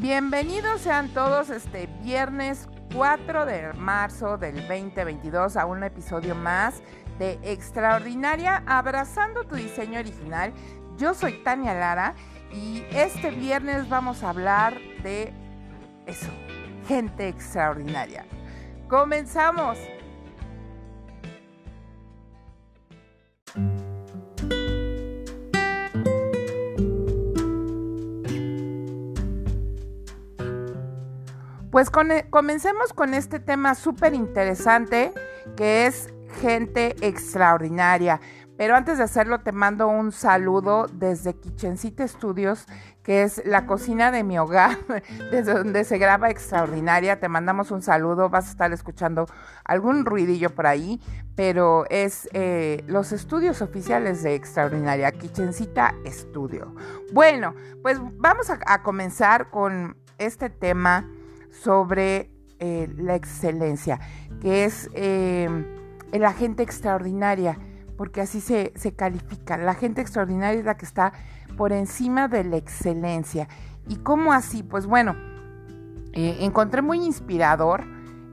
Bienvenidos sean todos este viernes 4 de marzo del 2022 a un episodio más de Extraordinaria Abrazando tu diseño original. Yo soy Tania Lara y este viernes vamos a hablar de eso, gente extraordinaria. Comenzamos. Pues comencemos con este tema súper interesante que es gente extraordinaria. Pero antes de hacerlo te mando un saludo desde Kitchencita Studios, que es la cocina de mi hogar, desde donde se graba Extraordinaria. Te mandamos un saludo, vas a estar escuchando algún ruidillo por ahí, pero es eh, los estudios oficiales de Extraordinaria, Kitchencita Studio. Bueno, pues vamos a comenzar con este tema sobre eh, la excelencia, que es eh, la gente extraordinaria, porque así se, califica. La gente extraordinaria es la que está por encima de la excelencia. ¿Y cómo así? Pues bueno, eh, encontré muy inspirador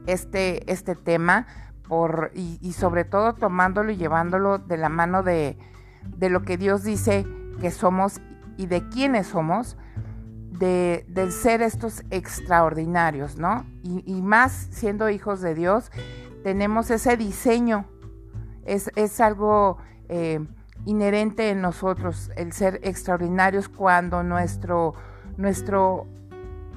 este, este tema por, y, sobre todo tomándolo y llevándolo de la mano de, de lo que Dios dice que somos y de quiénes somos de, ser estos extraordinarios, ¿no? Y, más siendo hijos de Dios, tenemos ese diseño, es, algo eh, inherente en nosotros, el ser extraordinarios cuando nuestro, nuestro,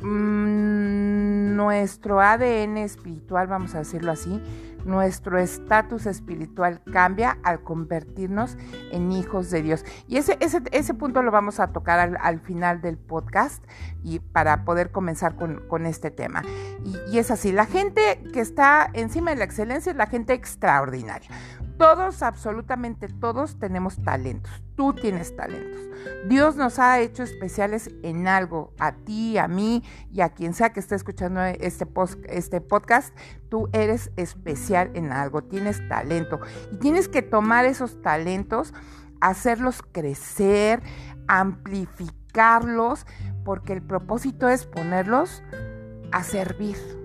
mm, nuestro ADN espiritual, vamos a decirlo así, nuestro estatus espiritual cambia al convertirnos en hijos de Dios. Y ese, ese, ese punto lo vamos a tocar al, final del podcast y para poder comenzar con, este tema. Y, y es así, la gente que está encima de la excelencia es la gente extraordinaria. Todos, absolutamente todos tenemos talentos. Tú tienes talentos. Dios nos ha hecho especiales en algo. A ti, a mí y a quien sea que esté escuchando este, este podcast. Tú eres especial en algo. Tienes talento. Y tienes que tomar esos talentos, hacerlos crecer, amplificarlos, porque el propósito es ponerlos a servir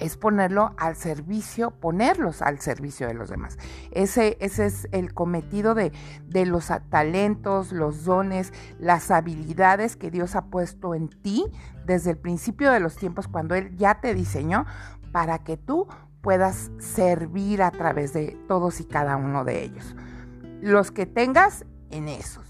es ponerlo al servicio, ponerlos al servicio de los demás. Ese, ese es el cometido de, de, los talentos, los dones, las habilidades que Dios ha puesto en ti desde el principio de los tiempos, cuando Él ya te diseñó, para que tú puedas servir a través de todos y cada uno de ellos. Los que tengas en esos.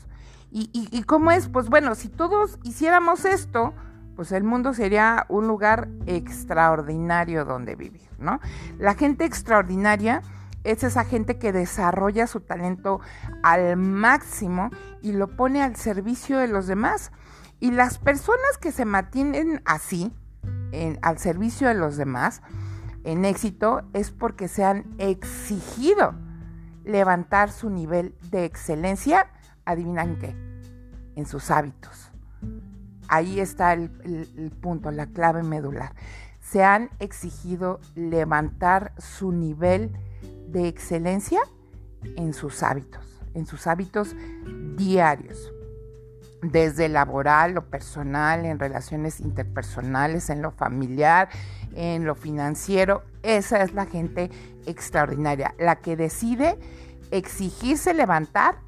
¿Y, y cómo es? Pues bueno, si todos hiciéramos esto, pues el mundo sería un lugar extraordinario donde vivir, ¿no? La gente extraordinaria es esa gente que desarrolla su talento al máximo y lo pone al servicio de los demás. Y las personas que se mantienen así, al servicio de los demás, en éxito, es porque se han exigido levantar su nivel de excelencia, adivinan qué, en sus hábitos Ahí está el, punto, la clave medular. Se han exigido levantar su nivel de excelencia en sus hábitos, en sus hábitos diarios, desde laboral, lo personal, en relaciones interpersonales, en lo familiar, en lo financiero. Esa es la gente extraordinaria, la que decide exigirse levantar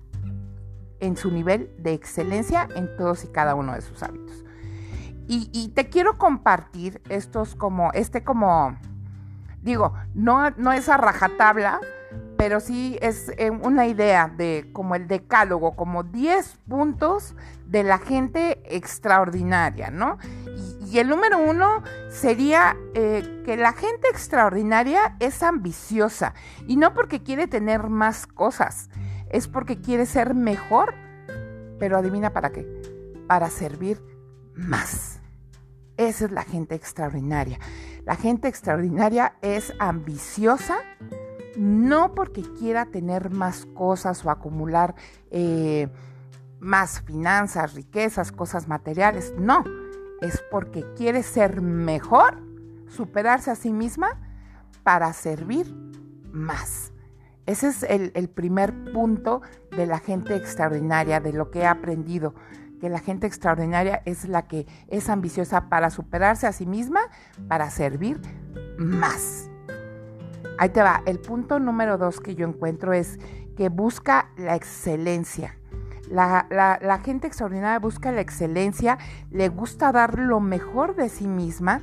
en su nivel de excelencia en todos y cada uno de sus hábitos. Y, te quiero compartir estos como, este como, digo, no, no es a rajatabla, pero sí es eh, una idea de como el decálogo, como 10 puntos de la gente extraordinaria, ¿no? Y, el número uno sería eh, que la gente extraordinaria es ambiciosa y no porque quiere tener más cosas, es porque quiere ser mejor, pero adivina para qué, para servir más. Esa es la gente extraordinaria. La gente extraordinaria es ambiciosa, no porque quiera tener más cosas o acumular eh, más finanzas, riquezas, cosas materiales, no, es porque quiere ser mejor, superarse a sí misma para servir más. Ese es el, primer punto de la gente extraordinaria, de lo que he aprendido que la gente extraordinaria es la que es ambiciosa para superarse a sí misma, para servir más. Ahí te va. El punto número dos que yo encuentro es que busca la excelencia. La, gente extraordinaria busca la excelencia, le gusta dar lo mejor de sí misma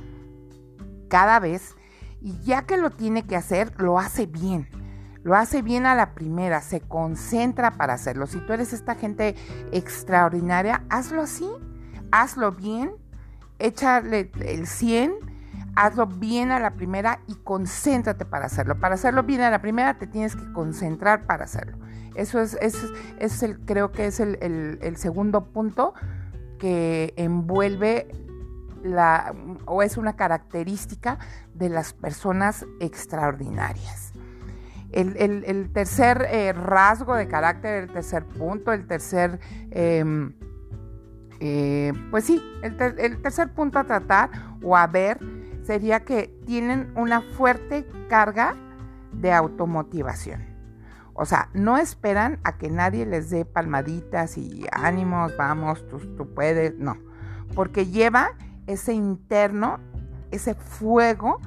cada vez y ya que lo tiene que hacer, lo hace bien. Lo hace bien a la primera, se concentra para hacerlo. Si tú eres esta gente extraordinaria, hazlo así, hazlo bien, échale el 100 hazlo bien a la primera y concéntrate para hacerlo. Para hacerlo bien a la primera te tienes que concentrar para hacerlo. Eso es, el, creo que es el, segundo punto que envuelve la, o es una característica de las personas extraordinarias. El, tercer eh, rasgo de carácter, el tercer punto, el tercer, em, eh, pues sí, el, tercer punto a tratar o a ver sería que tienen una fuerte carga de automotivación. O sea, no esperan a que nadie les dé palmaditas y ánimos, vamos, tú, tú puedes, no. Porque lleva ese interno, ese fuego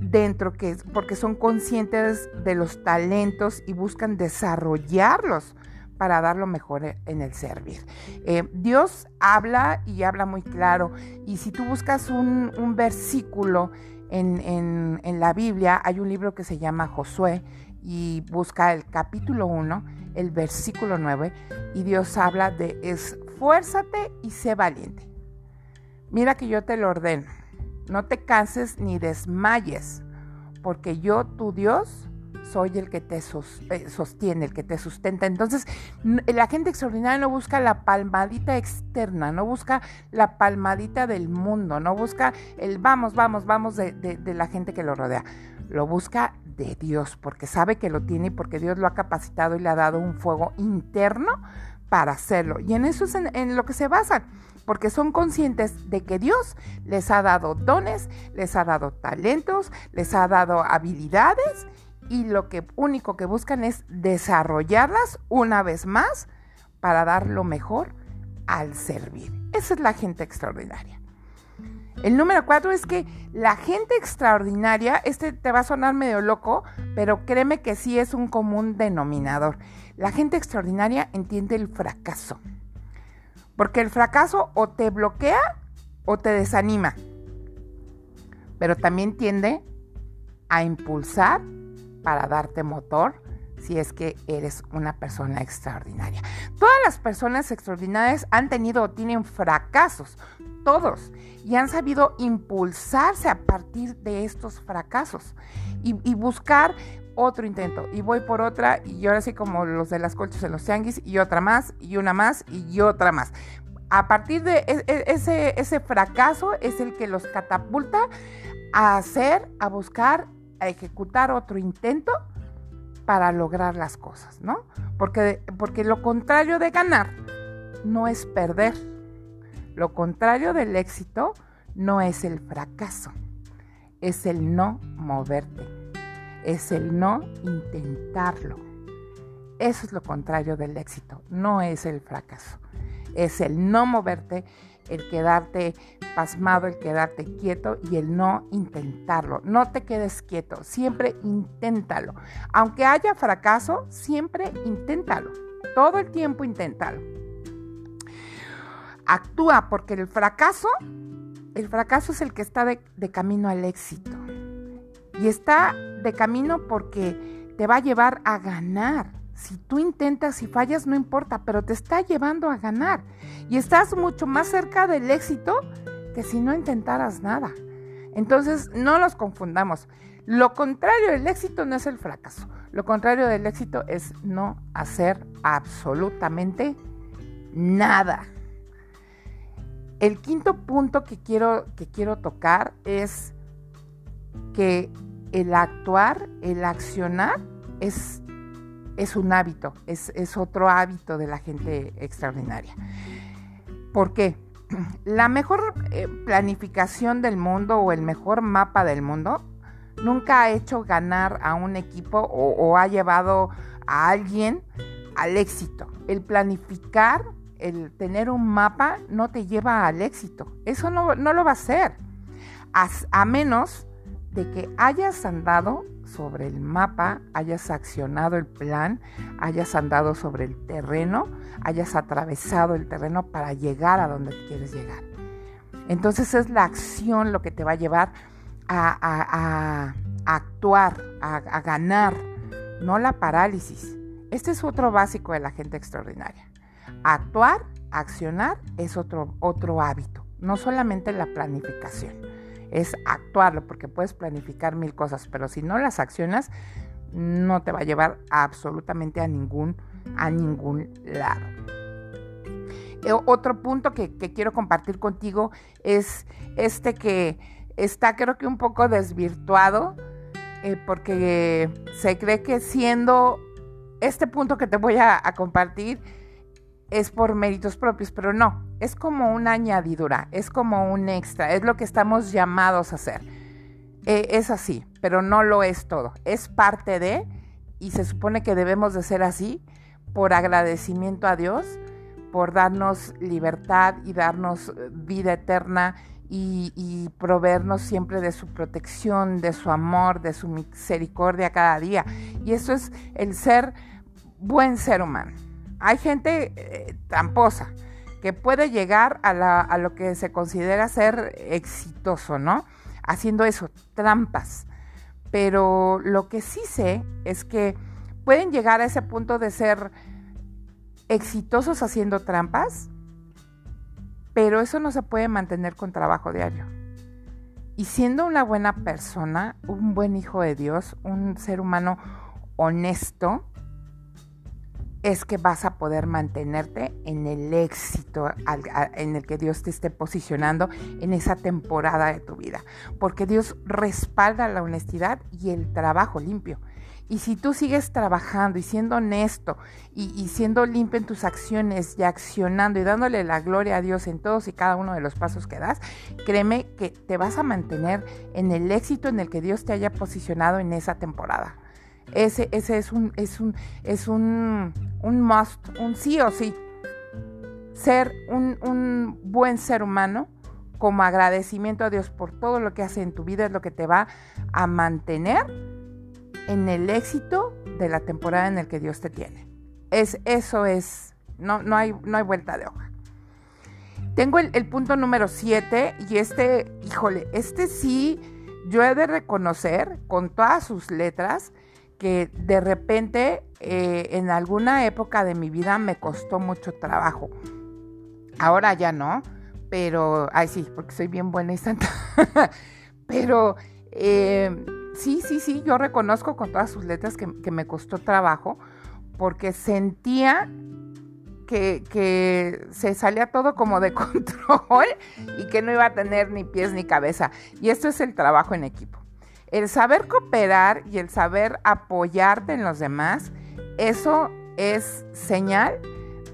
dentro que porque son conscientes de los talentos y buscan desarrollarlos para dar lo mejor en el servir. Eh, Dios habla y habla muy claro. Y si tú buscas un, versículo en, en, la Biblia, hay un libro que se llama Josué y busca el capítulo 1, el versículo 9, y Dios habla de esfuérzate y sé valiente. Mira que yo te lo ordeno. No te canses ni desmayes, porque yo, tu Dios, soy el que te eh, sostiene, el que te sustenta. Entonces, la gente extraordinaria no busca la palmadita externa, no busca la palmadita del mundo, no busca el vamos, vamos, vamos de, la gente que lo rodea. Lo busca de Dios, porque sabe que lo tiene y porque Dios lo ha capacitado y le ha dado un fuego interno para hacerlo. Y en eso es en lo que se basan porque son conscientes de que Dios les ha dado dones, les ha dado talentos, les ha dado habilidades y lo que único que buscan es desarrollarlas una vez más para dar lo mejor al servir. Esa es la gente extraordinaria. El número cuatro es que la gente extraordinaria, este te va a sonar medio loco, pero créeme que sí es un común denominador. La gente extraordinaria entiende el fracaso. Porque el fracaso o te bloquea o te desanima. Pero también tiende a impulsar para darte motor si es que eres una persona extraordinaria. Todas las personas extraordinarias han tenido o tienen fracasos, todos, y han sabido impulsarse a partir de estos fracasos y, buscar otro intento. Y voy por otra, y ahora sí como los de las colchas en los tianguis, y otra más, y una más, y otra más. A partir de e, e, ese, ese fracaso es el que los catapulta a hacer, a buscar a ejecutar otro intento para lograr las cosas, ¿no? Porque, porque lo contrario de ganar no es perder. Lo contrario del éxito no es el fracaso, es el no moverte, es el no intentarlo. Eso es lo contrario del éxito, no es el fracaso, es el no moverte, el quedarte pasmado, el quedarte quieto y el no intentarlo. No te quedes quieto, siempre inténtalo. Aunque haya fracaso, siempre inténtalo. Todo el tiempo inténtalo. Actúa porque el fracaso, el fracaso es el que está de, de camino al éxito. Y está de camino porque te va a llevar a ganar. Si tú intentas y fallas, no importa, pero te está llevando a ganar. Y estás mucho más cerca del éxito que si no intentaras nada. Entonces, no los confundamos. Lo contrario del éxito no es el fracaso. Lo contrario del éxito es no hacer absolutamente nada. El quinto punto que quiero, que quiero tocar es que el actuar, el accionar es es un hábito, es, otro hábito de la gente extraordinaria. ¿Por qué? La mejor eh, planificación del mundo o el mejor mapa del mundo nunca ha hecho ganar a un equipo o, ha llevado a alguien al éxito. El planificar el tener un mapa no te lleva al éxito. Eso no, lo va a hacer. a menos de que hayas andado sobre el mapa, hayas accionado el plan, hayas andado sobre el terreno, hayas atravesado el terreno para llegar a donde quieres llegar. Entonces es la acción lo que te va a llevar a, actuar, a, ganar, no la parálisis. Este es otro básico de la gente extraordinaria. Actuar, accionar es otro, otro hábito, no solamente la planificación, es actuarlo, porque puedes planificar mil cosas, pero si no las accionas, no te va a llevar absolutamente a ningún, a ningún lado. Eh, otro punto que, quiero compartir contigo es este que está creo que un poco desvirtuado eh, porque se cree que siendo este punto que te voy a, compartir es por méritos propios, pero no, es como una añadidura, es como un extra, es lo que estamos llamados a hacer. Eh, es así, pero no lo es todo, es parte de, y se supone que debemos de ser así por agradecimiento a Dios, por darnos libertad y darnos eh, vida eterna y, proveernos siempre de su protección, de su amor, de su misericordia cada día. Y eso es el ser buen ser humano. Hay gente eh, tramposa que puede llegar a, a, lo que se considera ser exitoso, ¿no? Haciendo eso, trampas. Pero lo que sí sé es que pueden llegar a ese punto de ser exitosos haciendo trampas, pero eso no se puede mantener con trabajo diario. Y siendo una buena persona, un buen hijo de Dios, un ser humano honesto, es que vas a poder mantenerte en el éxito en el que Dios te esté posicionando en esa temporada de tu vida. Porque Dios respalda la honestidad y el trabajo limpio. Y si tú sigues trabajando y siendo honesto y, siendo limpio en tus acciones y accionando y dándole la gloria a Dios en todos y cada uno de los pasos que das, créeme que te vas a mantener en el éxito en el que Dios te haya posicionado en esa temporada. Ese, ese es un, es un, es un, un must, un sí o sí. Ser un, un buen ser humano como agradecimiento a Dios por todo lo que hace en tu vida es lo que te va a mantener en el éxito de la temporada en el que Dios te tiene. Es, eso es, no, no, hay, no hay vuelta de hoja. Tengo el, punto número 7 y este, híjole, este sí, yo he de reconocer con todas sus letras que de repente eh, en alguna época de mi vida me costó mucho trabajo. Ahora ya no, pero, ay sí, porque soy bien buena y santa. pero eh, sí, sí, sí, yo reconozco con todas sus letras que, me costó trabajo porque sentía que, que, se salía todo como de control y que no iba a tener ni pies ni cabeza. Y esto es el trabajo en equipo. El saber cooperar y el saber apoyarte en los demás, eso es señal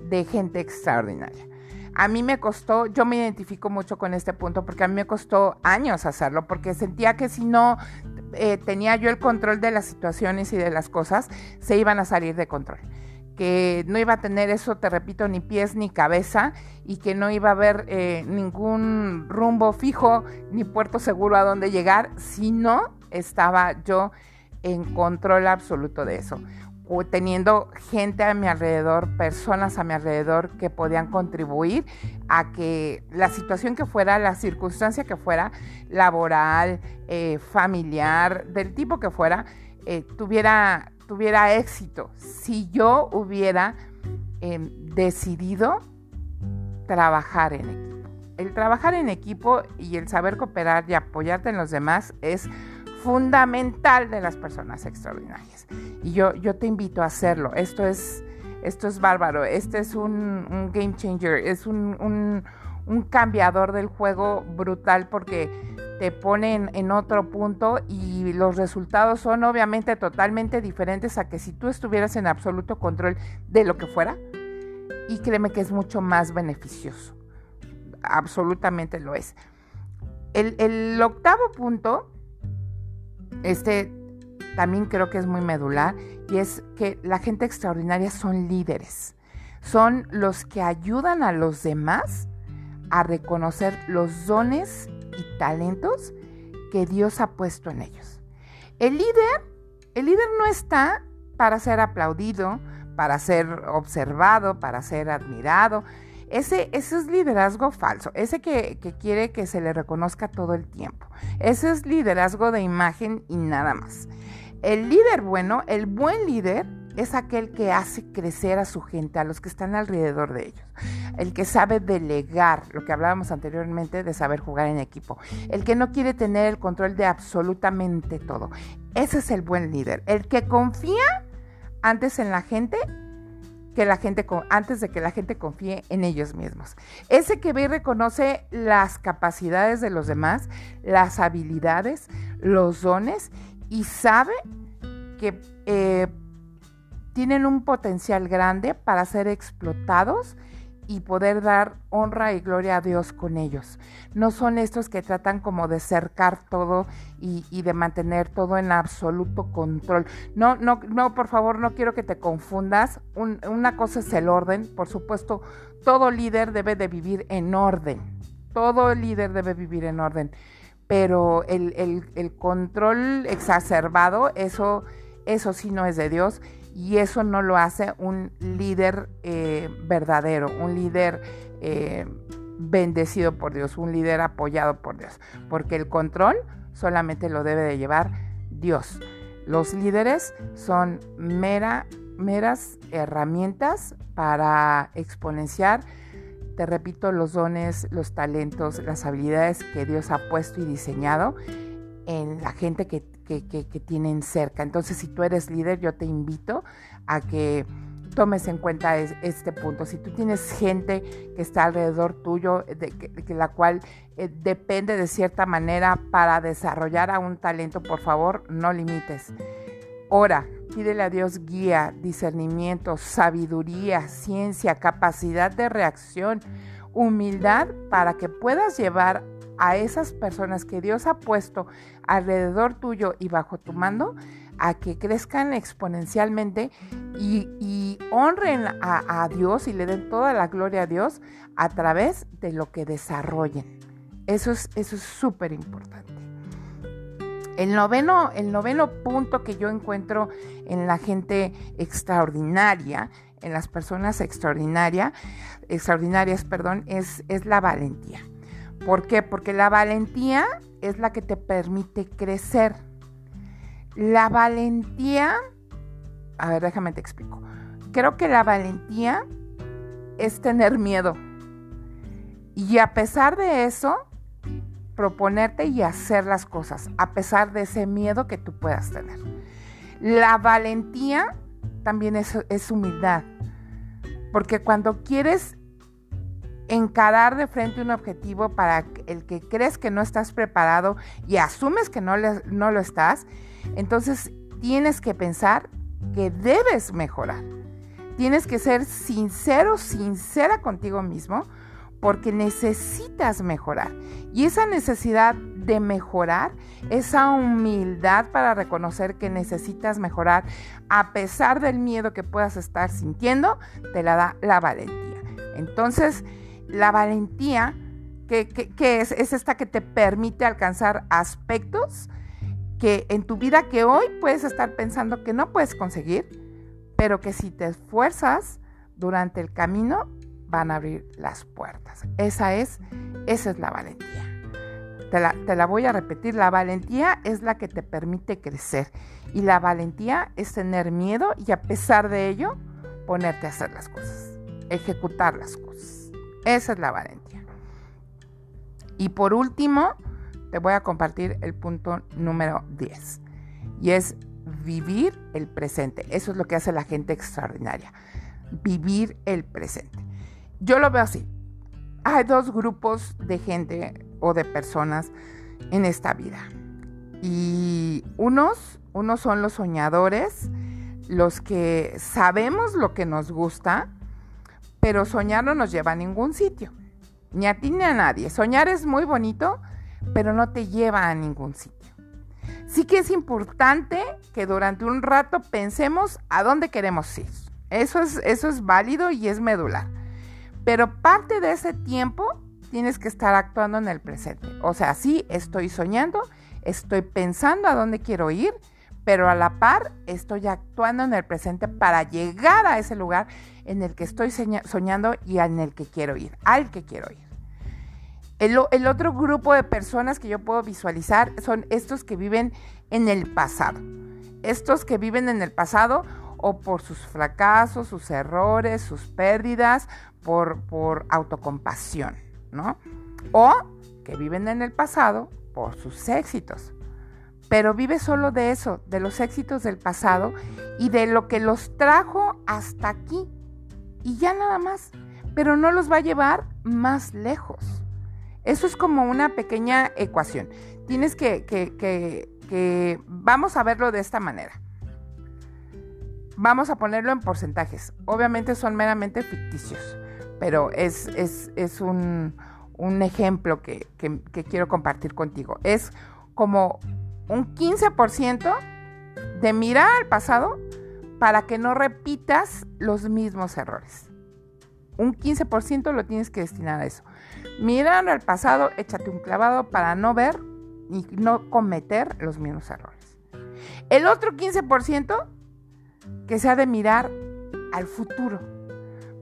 de gente extraordinaria. A mí me costó, yo me identifico mucho con este punto porque a mí me costó años hacerlo, porque sentía que si no eh, tenía yo el control de las situaciones y de las cosas, se iban a salir de control. Que no iba a tener eso, te repito, ni pies ni cabeza y que no iba a haber eh, ningún rumbo fijo ni puerto seguro a donde llegar si no estaba yo en control absoluto de eso teniendo gente a mi alrededor, personas a mi alrededor que podían contribuir a que la situación que fuera, la circunstancia que fuera, laboral, eh, familiar, del tipo que fuera, eh, tuviera, tuviera éxito. Si yo hubiera em, decidido trabajar en equipo. El trabajar en equipo y el saber cooperar y apoyarte en los demás es fundamental de las personas extraordinarias. Y yo, yo te invito a hacerlo. Esto es, esto es bárbaro. Este es un, game changer. Es un, cambiador del juego brutal porque te pone en, otro punto y los resultados son obviamente totalmente diferentes a que si tú estuvieras en absoluto control de lo que fuera. Y créeme que es mucho más beneficioso. Absolutamente lo es. El, el octavo punto este también creo que es muy medular y es que la gente extraordinaria son líderes. son los que ayudan a los demás a reconocer los dones y talentos que Dios ha puesto en ellos. El líder, el líder no está para ser aplaudido, para ser observado, para ser admirado. Ese, ese es liderazgo falso, ese que, que quiere que se le reconozca todo el tiempo. Ese es liderazgo de imagen y nada más. El líder bueno, el buen líder, es aquel que hace crecer a su gente, a los que están alrededor de ellos. El que sabe delegar, lo que hablábamos anteriormente de saber jugar en equipo. El que no quiere tener el control de absolutamente todo. Ese es el buen líder. El que confía antes en la gente que la gente antes de que la gente confíe en ellos mismos. Ese que ve y reconoce las capacidades de los demás, las habilidades, los dones y sabe que eh, tienen un potencial grande para ser explotados y poder dar honra y gloria a Dios con ellos. No son estos que tratan como de cercar todo y, de mantener todo en absoluto control. No, no, no, por favor, no quiero que te confundas. una cosa es el orden. Por supuesto, todo líder debe de vivir en orden. Todo líder debe vivir en orden. Pero el, el control exacerbado, eso, eso sí no es de Dios y eso no lo hace un líder eh, verdadero, un líder eh, bendecido por Dios, un líder apoyado por Dios, porque el control solamente lo debe de llevar Dios. Los líderes son mera, meras herramientas para exponenciar, te repito, los dones, los talentos, las habilidades que Dios ha puesto y diseñado en la gente que que, tienen cerca. Entonces, si tú eres líder, yo te invito a que tomes en cuenta este punto. Si tú tienes gente que está alrededor tuyo, de, la cual eh, depende de cierta manera para desarrollar a un talento, por favor, no limites. Ora, pídele a Dios guía, discernimiento, sabiduría, ciencia, capacidad de reacción, humildad para que puedas llevar a esas personas que Dios ha puesto alrededor tuyo y bajo tu mando a que crezcan exponencialmente y, honren a, Dios y le den toda la gloria a Dios a través de lo que desarrollen. Eso es eso es súper importante. El noveno, el noveno punto que yo encuentro en la gente extraordinaria, en las personas extraordinaria, extraordinarias, perdón, es, es la valentía. ¿Por qué? Porque la valentía es la que te permite crecer. La valentía, a ver, déjame te explico. Creo que la valentía es tener miedo. Y a pesar de eso, proponerte y hacer las cosas, a pesar de ese miedo que tú puedas tener. La valentía también es, es humildad. Porque cuando quieres encarar de frente un objetivo para el que crees que no estás preparado y asumes que no, no lo estás, entonces tienes que pensar que debes mejorar. Tienes que ser sincero, sincera contigo mismo, porque necesitas mejorar. Y esa necesidad de mejorar, esa humildad para reconocer que necesitas mejorar, a pesar del miedo que puedas estar sintiendo, te la da la valentía. Entonces, la valentía, que, es, es esta que te permite alcanzar aspectos que en tu vida que hoy puedes estar pensando que no puedes conseguir, pero que si te esfuerzas durante el camino van a abrir las puertas. Esa es, esa es la valentía. Te la, te la, voy a repetir, la valentía es la que te permite crecer y la valentía es tener miedo y a pesar de ello ponerte a hacer las cosas, ejecutar las cosas. Esa es la valentía. Y por último, te voy a compartir el punto número 10. Y es vivir el presente. Eso es lo que hace la gente extraordinaria. Vivir el presente. Yo lo veo así. Hay dos grupos de gente o de personas en esta vida. Y unos, unos son los soñadores, los que sabemos lo que nos gusta, pero soñar no nos lleva a ningún sitio, ni a ti ni a nadie. Soñar es muy bonito, pero no te lleva a ningún sitio. Sí que es importante que durante un rato pensemos a dónde queremos ir. Eso es, eso es válido y es medular. Pero parte de ese tiempo tienes que estar actuando en el presente. O sea, sí, estoy soñando, estoy pensando a dónde quiero ir, pero a la par estoy actuando en el presente para llegar a ese lugar en el que estoy soñando y en el que quiero ir, al que quiero ir. El, otro grupo de personas que yo puedo visualizar son estos que viven en el pasado. Estos que viven en el pasado o por sus fracasos, sus errores, sus pérdidas, por, por autocompasión. ¿no? O que viven en el pasado por sus éxitos. Pero vive solo de eso, de los éxitos del pasado y de lo que los trajo hasta aquí. Y ya nada más. Pero no los va a llevar más lejos. Eso es como una pequeña ecuación. Tienes que, que, que, vamos a verlo de esta manera. Vamos a ponerlo en porcentajes. Obviamente son meramente ficticios pero es, un, ejemplo que, quiero compartir contigo. Es como un 15% de mirar al pasado para que no repitas los mismos errores. Un 15% lo tienes que destinar a eso. Mirar al pasado, échate un clavado para no ver y no cometer los mismos errores. El otro 15% que sea de mirar al futuro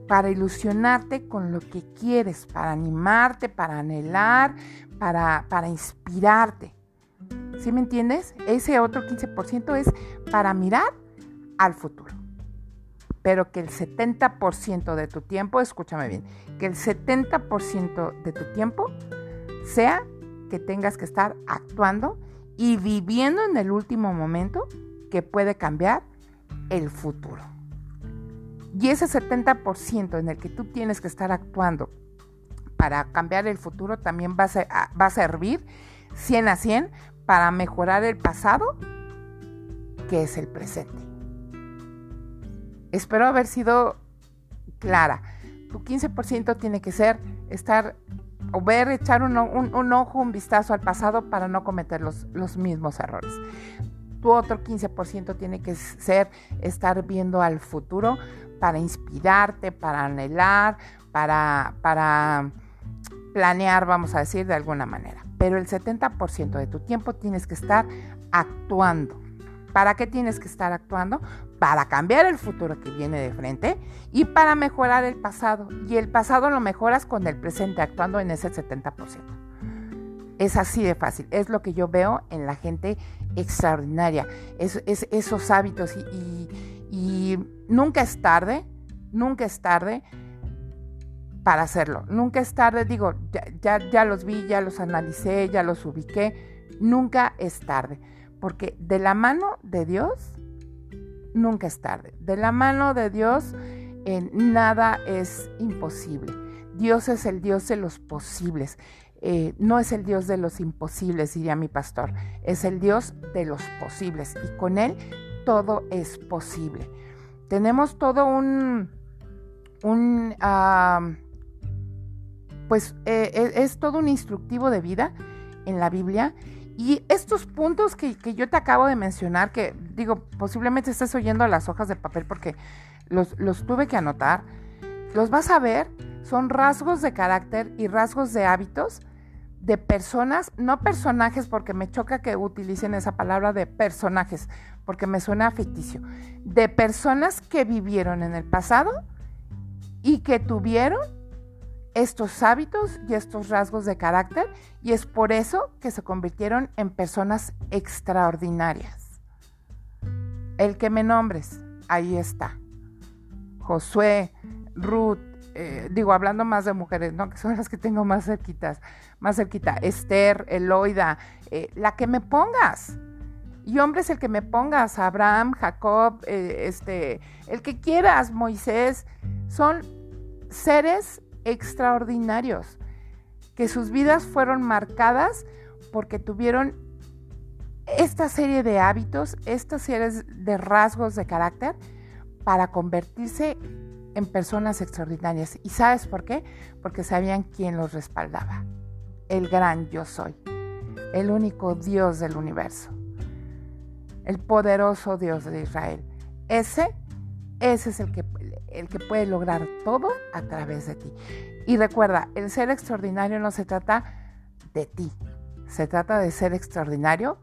para ilusionarte con lo que quieres, para animarte, para anhelar, para, para inspirarte. ¿Sí me entiendes? Ese otro 15% es para mirar al futuro. Pero que el 70% de tu tiempo, escúchame bien, que el 70% de tu tiempo sea que tengas que estar actuando y viviendo en el último momento que puede cambiar el futuro. Y ese 70% en el que tú tienes que estar actuando para cambiar el futuro también va a, servir 100 a 100 para mejorar el pasado, que es el presente. Espero haber sido clara. Tu 15% tiene que ser estar o ver, echar un, ojo, un vistazo al pasado para no cometer los, los mismos errores. Tu otro 15% tiene que ser estar viendo al futuro para inspirarte, para anhelar, para, para planear, vamos a decir, de alguna manera. Pero el 70% de tu tiempo tienes que estar actuando. ¿Para qué tienes que estar actuando? Para cambiar el futuro que viene de frente y para mejorar el pasado. Y el pasado lo mejoras con el presente, actuando en ese 70%. Es así de fácil. Es lo que yo veo en la gente extraordinaria. Es, esos hábitos y, nunca es tarde, nunca es tarde para hacerlo. Nunca es tarde, digo, ya, ya, los vi, ya los analicé, ya los ubiqué. Nunca es tarde. Porque de la mano de Dios, nunca es tarde. De la mano de Dios, nada es imposible. Dios es el Dios de los posibles. Eh, no es el Dios de los imposibles, diría mi pastor, es el Dios de los posibles y con Él todo es posible. Tenemos todo un, un pues eh, e, es, todo un instructivo de vida en la Biblia y estos puntos que, que, yo te acabo de mencionar, que digo, posiblemente estés oyendo las hojas de papel porque los, los tuve que anotar, los vas a ver, son rasgos de carácter y rasgos de hábitos de personas, no personajes, porque me choca que utilicen esa palabra de personajes, porque me suena ficticio, de personas que vivieron en el pasado y que tuvieron estos hábitos y estos rasgos de carácter y es por eso que se convirtieron en personas extraordinarias. El que me nombres, ahí está. Josué, Ruth, eh, digo, hablando más de mujeres, ¿no? Que son las que tengo más cerquitas, más cerquita. Esther, Eloida, eh, la que me pongas. Y hombres, el que me pongas, Abraham, Jacob, eh, este, el que quieras, Moisés, son seres extraordinarios, que sus vidas fueron marcadas porque tuvieron esta serie de hábitos, estas series de rasgos de carácter para convertirse en personas extraordinarias. ¿Y sabes por qué? Porque sabían quién los respaldaba. El gran yo soy. El único Dios del universo. El poderoso Dios de Israel. Ese, ese es el que el que puede lograr todo a través de ti. Y recuerda, el ser extraordinario no se trata de ti, se trata de ser extraordinario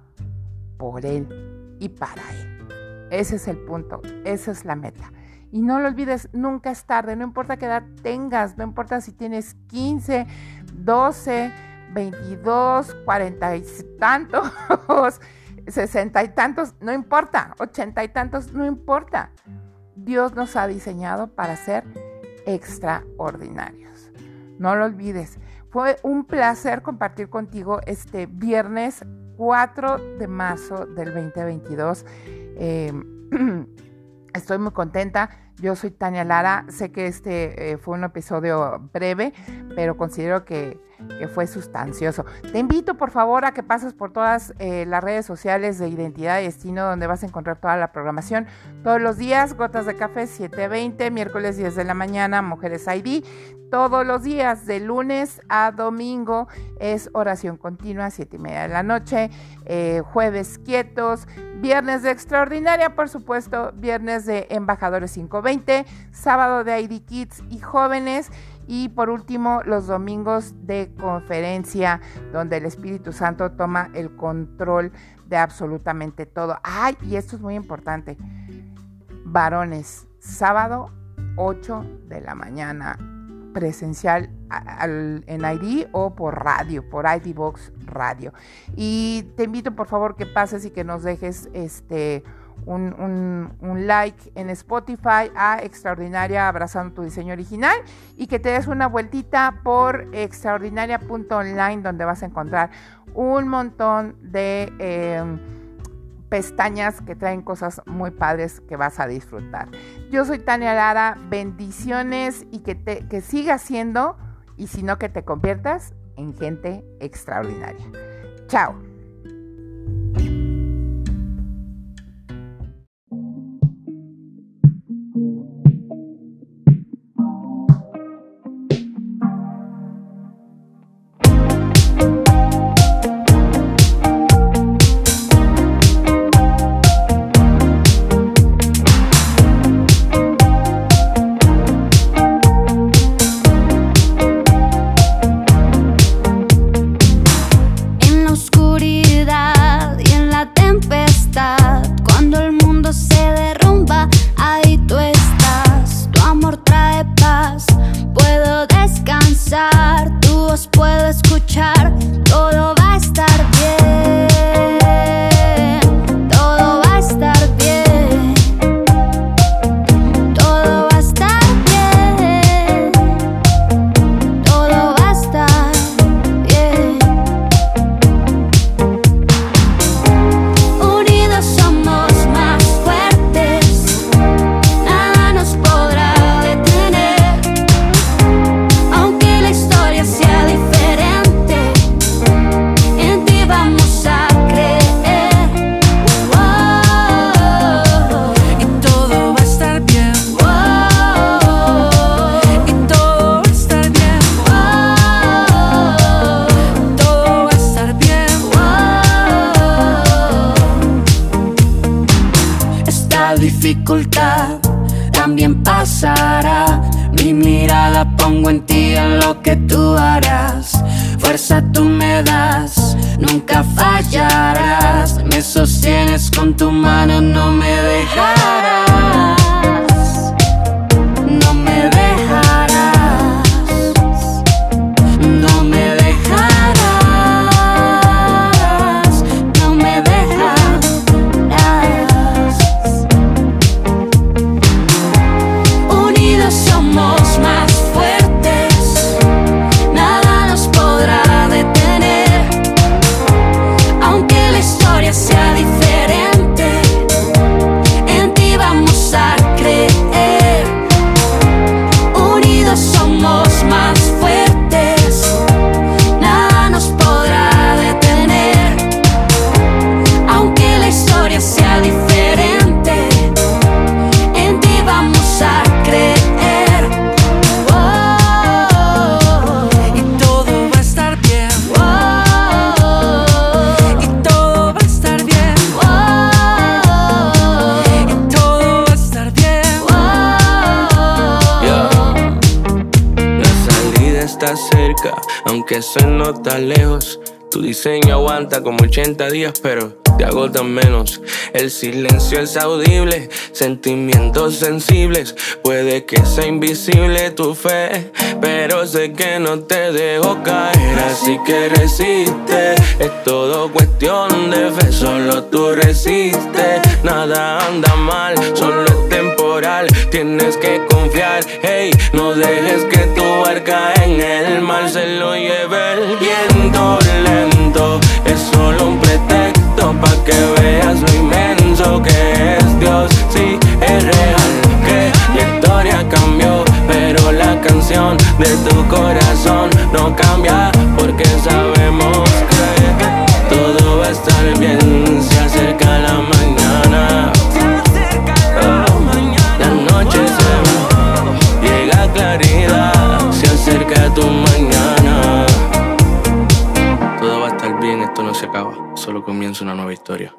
por Él y para Él. Ese es el punto, esa es la meta. Y no lo olvides, nunca es tarde, no importa qué edad tengas, no importa si tienes 15, 12, 22, 40 y tantos, 60 y tantos, no importa, 80 y tantos, no importa. Dios nos ha diseñado para ser extraordinarios. No lo olvides. Fue un placer compartir contigo este viernes 4 de marzo del 2022. Em, estoy muy contenta. Yo soy Tania Lara. Sé que este eh, fue un episodio breve, pero considero que que fue sustancioso. Te invito por favor a que pases por todas eh, las redes sociales de Identidad y Destino donde vas a encontrar toda la programación. Todos los días, Gotas de Café 7.20, miércoles 10 de la mañana, Mujeres ID. Todos los días, de lunes a domingo, es oración continua, 7 y media de la noche. Eh, jueves quietos, viernes de extraordinaria, por supuesto, viernes de Embajadores 520, sábado de ID Kids y jóvenes y por último, los domingos de conferencia, donde el Espíritu Santo toma el control de absolutamente todo. Ay, y esto es muy importante. Varones, sábado 8 de la mañana, presencial en ID o por radio, por ID Box Radio. Y te invito por favor que pases y que nos dejes este un, like en Spotify a Extraordinaria Abrazando tu Diseño Original y que te des una vueltita por extraordinaria.online donde vas a encontrar un montón de em, pestañas que traen cosas muy padres que vas a disfrutar. Yo soy Tania Lara, bendiciones y que, te, que sigas siendo y si no que te conviertas en gente extraordinaria. Chao. También pasará. Mi mirada pongo en ti en lo que tú harás. Fuerza tú me das, nunca fallarás. Me sostienes con tu mano, no me dejarás. Cerca, aunque eso no está lejos. Tu diseño aguanta como 80 días, pero te agotan menos. El silencio es audible, sentimientos sensibles. Puede que sea invisible tu fe, pero sé que no te dejo caer. Así que resiste, es todo cuestión de fe. Solo tú resistes, nada anda mal, solo es Tienes que confiar, hey, no dejes que tu barca en el mar se lo lleve el viento es solo un pretexto pa' que veas lo inmenso que es Dios. Sí, es real que la historia cambió, pero la canción de tu corazón no cambia porque sabemos comienza una nueva historia.